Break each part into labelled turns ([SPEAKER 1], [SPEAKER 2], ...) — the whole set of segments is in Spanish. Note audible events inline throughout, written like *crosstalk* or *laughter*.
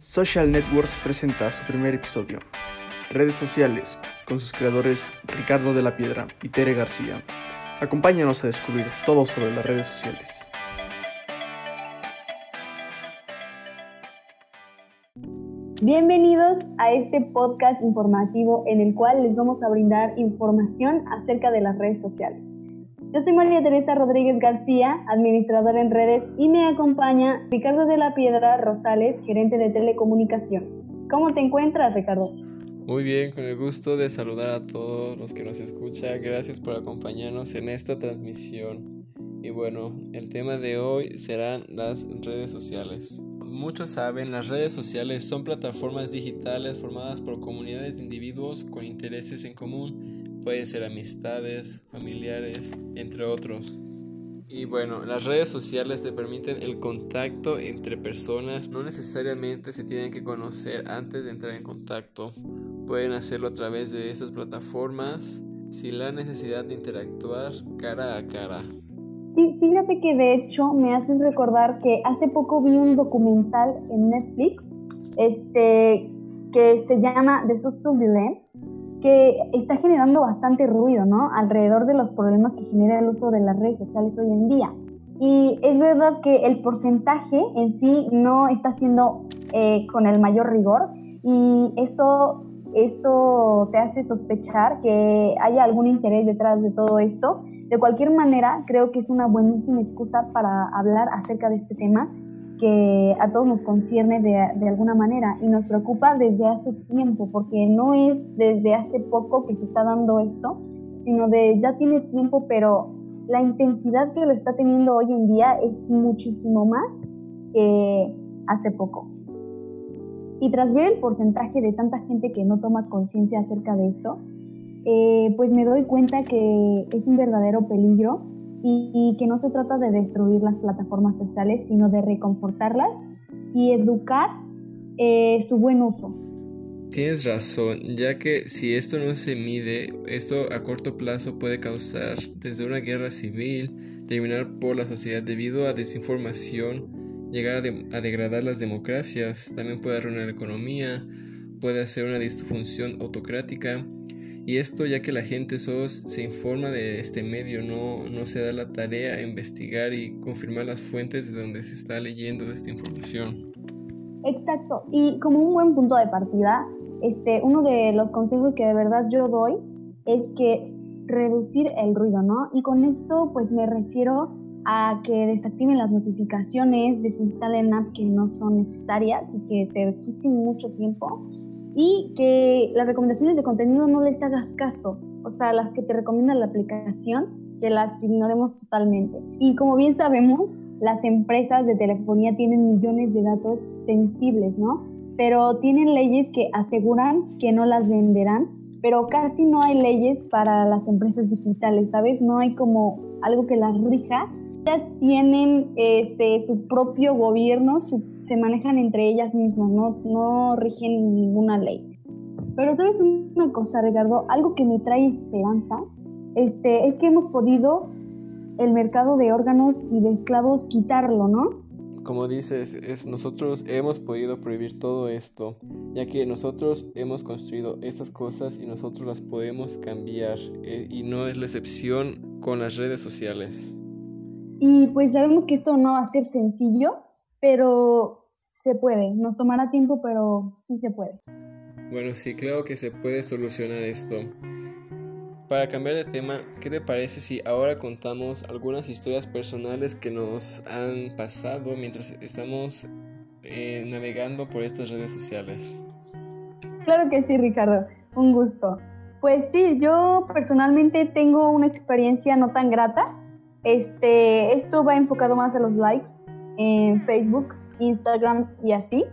[SPEAKER 1] Social Networks presenta su primer episodio, Redes Sociales, con sus creadores Ricardo de la Piedra y Tere García. Acompáñanos a descubrir todo sobre las redes sociales.
[SPEAKER 2] Bienvenidos a este podcast informativo en el cual les vamos a brindar información acerca de las redes sociales. Yo soy María Teresa Rodríguez García, administradora en redes, y me acompaña Ricardo de la Piedra Rosales, gerente de telecomunicaciones. ¿Cómo te encuentras, Ricardo?
[SPEAKER 3] Muy bien, con el gusto de saludar a todos los que nos escuchan. Gracias por acompañarnos en esta transmisión. Y bueno, el tema de hoy serán las redes sociales. Muchos saben, las redes sociales son plataformas digitales formadas por comunidades de individuos con intereses en común puede ser amistades, familiares, entre otros. Y bueno, las redes sociales te permiten el contacto entre personas, no necesariamente se tienen que conocer antes de entrar en contacto, pueden hacerlo a través de estas plataformas sin la necesidad de interactuar cara a cara.
[SPEAKER 2] Sí, fíjate que de hecho me hacen recordar que hace poco vi un documental en Netflix este, que se llama The Social Dilemma que está generando bastante ruido, ¿no? Alrededor de los problemas que genera el uso de las redes sociales hoy en día. Y es verdad que el porcentaje en sí no está siendo eh, con el mayor rigor y esto, esto te hace sospechar que haya algún interés detrás de todo esto. De cualquier manera, creo que es una buenísima excusa para hablar acerca de este tema que a todos nos concierne de, de, alguna manera y nos preocupa desde hace tiempo, porque no es desde hace poco que se está dando esto, sino de ya tiene tiempo, pero la intensidad que lo está teniendo hoy en día es muchísimo más que hace poco. Y tras ver el porcentaje de tanta gente que no toma conciencia acerca de esto, eh, pues me doy cuenta que es un verdadero peligro y, que no se trata de destruir las plataformas sociales, sino de reconfortarlas y educar eh, su buen uso.
[SPEAKER 3] Tienes razón, ya que si esto no se mide, esto a corto plazo puede causar desde una guerra civil, terminar por la sociedad debido a desinformación, llegar a, a degradar las democracias, también puede arruinar la economía, puede hacer una disfunción autocrática y esto ya que la gente solo se informa de este medio, no, no se da la tarea a investigar y confirmar las fuentes de donde se está leyendo esta información.
[SPEAKER 2] Exacto, y como un buen punto de partida, este, uno de los consejos que de verdad yo doy es que reducir el ruido, ¿no? Y con esto pues me refiero a que desactiven las notificaciones, desinstalen apps que no son necesarias y que te quiten mucho tiempo y que las recomendaciones de contenido no les hagas caso, o sea, las que te recomienda la aplicación, que las ignoremos totalmente. Y como bien sabemos, las empresas de telefonía tienen millones de datos sensibles, ¿no? Pero tienen leyes que aseguran que no las venderán, pero casi no hay leyes para las empresas digitales, ¿sabes? No hay como algo que las rija. Ellas tienen este, su propio gobierno, se manejan entre ellas mismas, no, no rigen ninguna ley. Pero sabes una cosa, Ricardo, algo que me trae esperanza, este, es que hemos podido el mercado de órganos y de esclavos quitarlo, ¿no?
[SPEAKER 3] Como dices, es, nosotros hemos podido prohibir todo esto, ya que nosotros hemos construido estas cosas y nosotros las podemos cambiar, eh, y no es la excepción con las redes sociales.
[SPEAKER 2] Y pues sabemos que esto no va a ser sencillo, pero se puede. Nos tomará tiempo, pero sí se puede.
[SPEAKER 3] Bueno, sí, creo que se puede solucionar esto. Para cambiar de tema, ¿qué te parece si ahora contamos algunas historias personales que nos han pasado mientras estamos eh, navegando por estas redes sociales?
[SPEAKER 2] Claro que sí, Ricardo. Un gusto. Pues sí, yo personalmente tengo una experiencia no tan grata. Este, esto va enfocado más a los likes en Facebook, Instagram y así,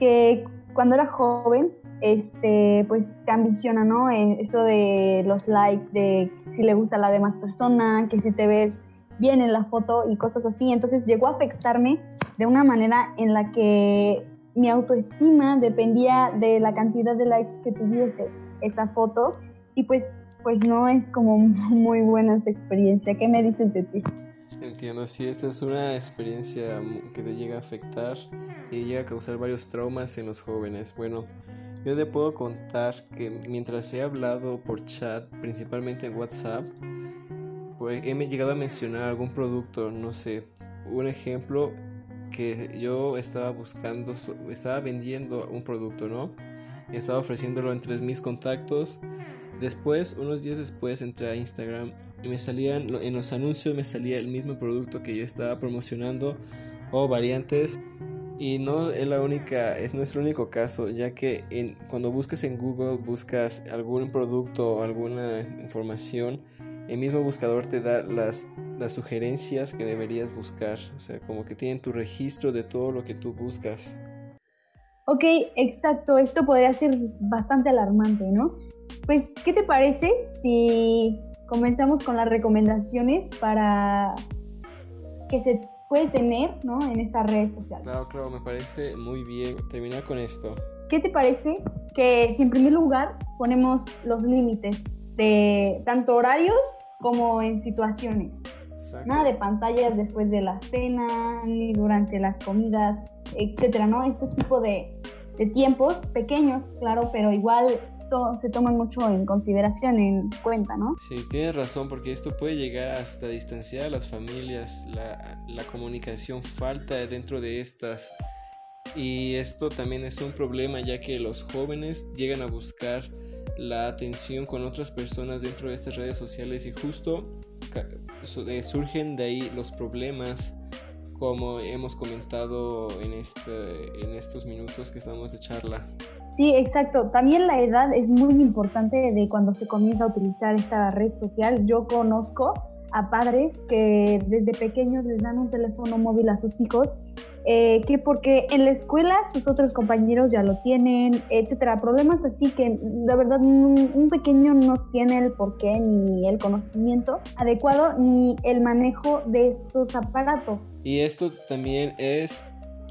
[SPEAKER 2] que cuando era joven, este, pues que ambiciona, ¿no? Eh, eso de los likes, de si le gusta a la demás persona, que si te ves bien en la foto y cosas así. Entonces llegó a afectarme de una manera en la que mi autoestima dependía de la cantidad de likes que tuviese esa foto y pues, pues no es como *laughs* muy buena esta experiencia. ¿Qué me dices de ti?
[SPEAKER 3] Entiendo, sí, esta es una experiencia que te llega a afectar y llega a causar varios traumas en los jóvenes. Bueno, yo te puedo contar que mientras he hablado por chat, principalmente en WhatsApp, pues he llegado a mencionar algún producto, no sé, un ejemplo que yo estaba buscando, estaba vendiendo un producto, ¿no? Estaba ofreciéndolo entre mis contactos. Después, unos días después, entré a Instagram y me salían, en los anuncios me salía el mismo producto que yo estaba promocionando o variantes. Y no es la única, es nuestro único caso, ya que en, cuando buscas en Google, buscas algún producto o alguna información, el mismo buscador te da las, las sugerencias que deberías buscar. O sea, como que tienen tu registro de todo lo que tú buscas.
[SPEAKER 2] Ok, exacto. Esto podría ser bastante alarmante, ¿no? Pues, ¿qué te parece si comenzamos con las recomendaciones para que se puede tener ¿no? en estas redes sociales?
[SPEAKER 3] Claro, claro, me parece muy bien terminar con esto.
[SPEAKER 2] ¿Qué te parece que si en primer lugar ponemos los límites de tanto horarios como en situaciones. Nada de pantallas después de la cena, ni durante las comidas, etcétera, ¿no? Este tipo de, de tiempos pequeños, claro, pero igual se toman mucho en consideración, en cuenta, ¿no?
[SPEAKER 3] Sí, tienes razón, porque esto puede llegar hasta distanciar a las familias, la, la comunicación falta dentro de estas. Y esto también es un problema ya que los jóvenes llegan a buscar la atención con otras personas dentro de estas redes sociales y justo eh, surgen de ahí los problemas como hemos comentado en, este, en estos minutos que estamos de charla.
[SPEAKER 2] Sí, exacto. También la edad es muy importante de cuando se comienza a utilizar esta red social. Yo conozco a padres que desde pequeños les dan un teléfono móvil a sus hijos eh, que porque en la escuela sus otros compañeros ya lo tienen, etcétera. Problemas así que la verdad un, pequeño no tiene el porqué ni el conocimiento adecuado ni el manejo de estos aparatos.
[SPEAKER 3] Y esto también es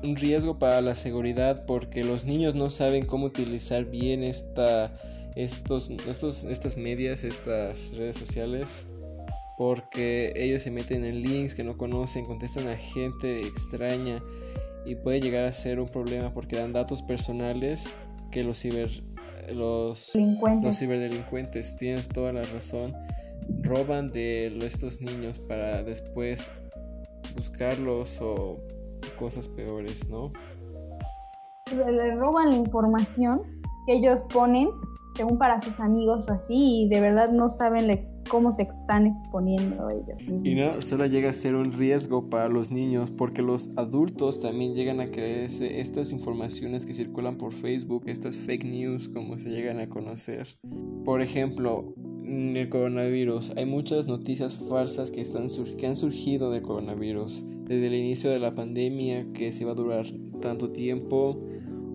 [SPEAKER 3] un riesgo para la seguridad porque los niños no saben cómo utilizar bien esta, estos, estos, estas medias, estas redes sociales porque ellos se meten en links que no conocen, contestan a gente extraña y puede llegar a ser un problema porque dan datos personales que los ciber los, los ciberdelincuentes tienes toda la razón roban de estos niños para después buscarlos o cosas peores, ¿no?
[SPEAKER 2] Le roban la información que ellos ponen según para sus amigos o así y de verdad no saben cómo se están exponiendo ellos mismos.
[SPEAKER 3] Y no solo llega a ser un riesgo para los niños, porque los adultos también llegan a creerse estas informaciones que circulan por Facebook, estas fake news como se llegan a conocer. Por ejemplo, el coronavirus. Hay muchas noticias falsas que, están que han surgido del coronavirus. Desde el inicio de la pandemia, que se va a durar tanto tiempo,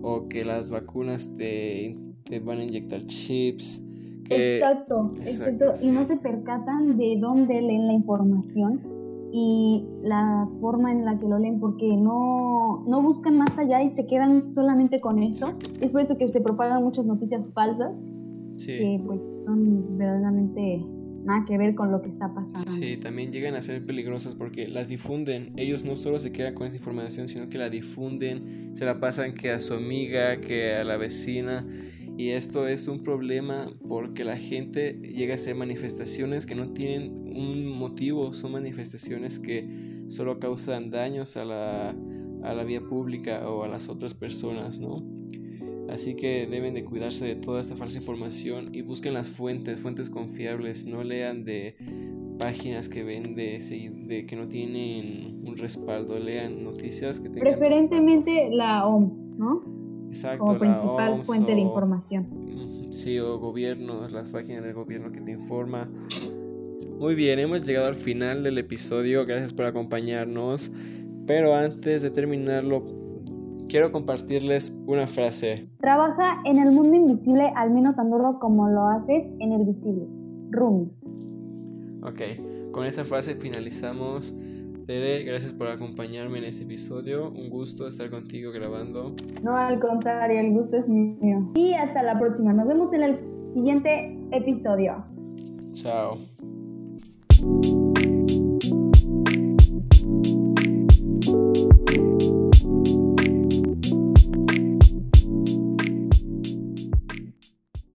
[SPEAKER 3] o que las vacunas te, te van a inyectar chips
[SPEAKER 2] exacto, exacto, y no se percatan de dónde leen la información y la forma en la que lo leen porque no, no buscan más allá y se quedan solamente con eso. Es por eso que se propagan muchas noticias falsas que pues son verdaderamente nada que ver con lo que está pasando.
[SPEAKER 3] Sí, también llegan a ser peligrosas porque las difunden. Ellos no solo se quedan con esa información, sino que la difunden, se la pasan que a su amiga, que a la vecina y esto es un problema porque la gente llega a hacer manifestaciones que no tienen un motivo, son manifestaciones que solo causan daños a la, a la vía pública o a las otras personas, ¿no? Así que deben de cuidarse de toda esta falsa información y busquen las fuentes, fuentes confiables, no lean de páginas que ven de, que no tienen un respaldo, lean noticias que tengan
[SPEAKER 2] preferentemente la OMS, ¿no? como principal fuente de información.
[SPEAKER 3] Sí, o gobiernos, las páginas del gobierno que te informa. Muy bien, hemos llegado al final del episodio, gracias por acompañarnos. Pero antes de terminarlo, quiero compartirles una frase.
[SPEAKER 2] Trabaja en el mundo invisible al menos tan duro como lo haces en el visible. Rumi.
[SPEAKER 3] Ok, con esa frase finalizamos Tere, gracias por acompañarme en este episodio. Un gusto estar contigo grabando.
[SPEAKER 2] No, al contrario, el gusto es mío. Y hasta la próxima. Nos vemos en el siguiente episodio.
[SPEAKER 3] Chao.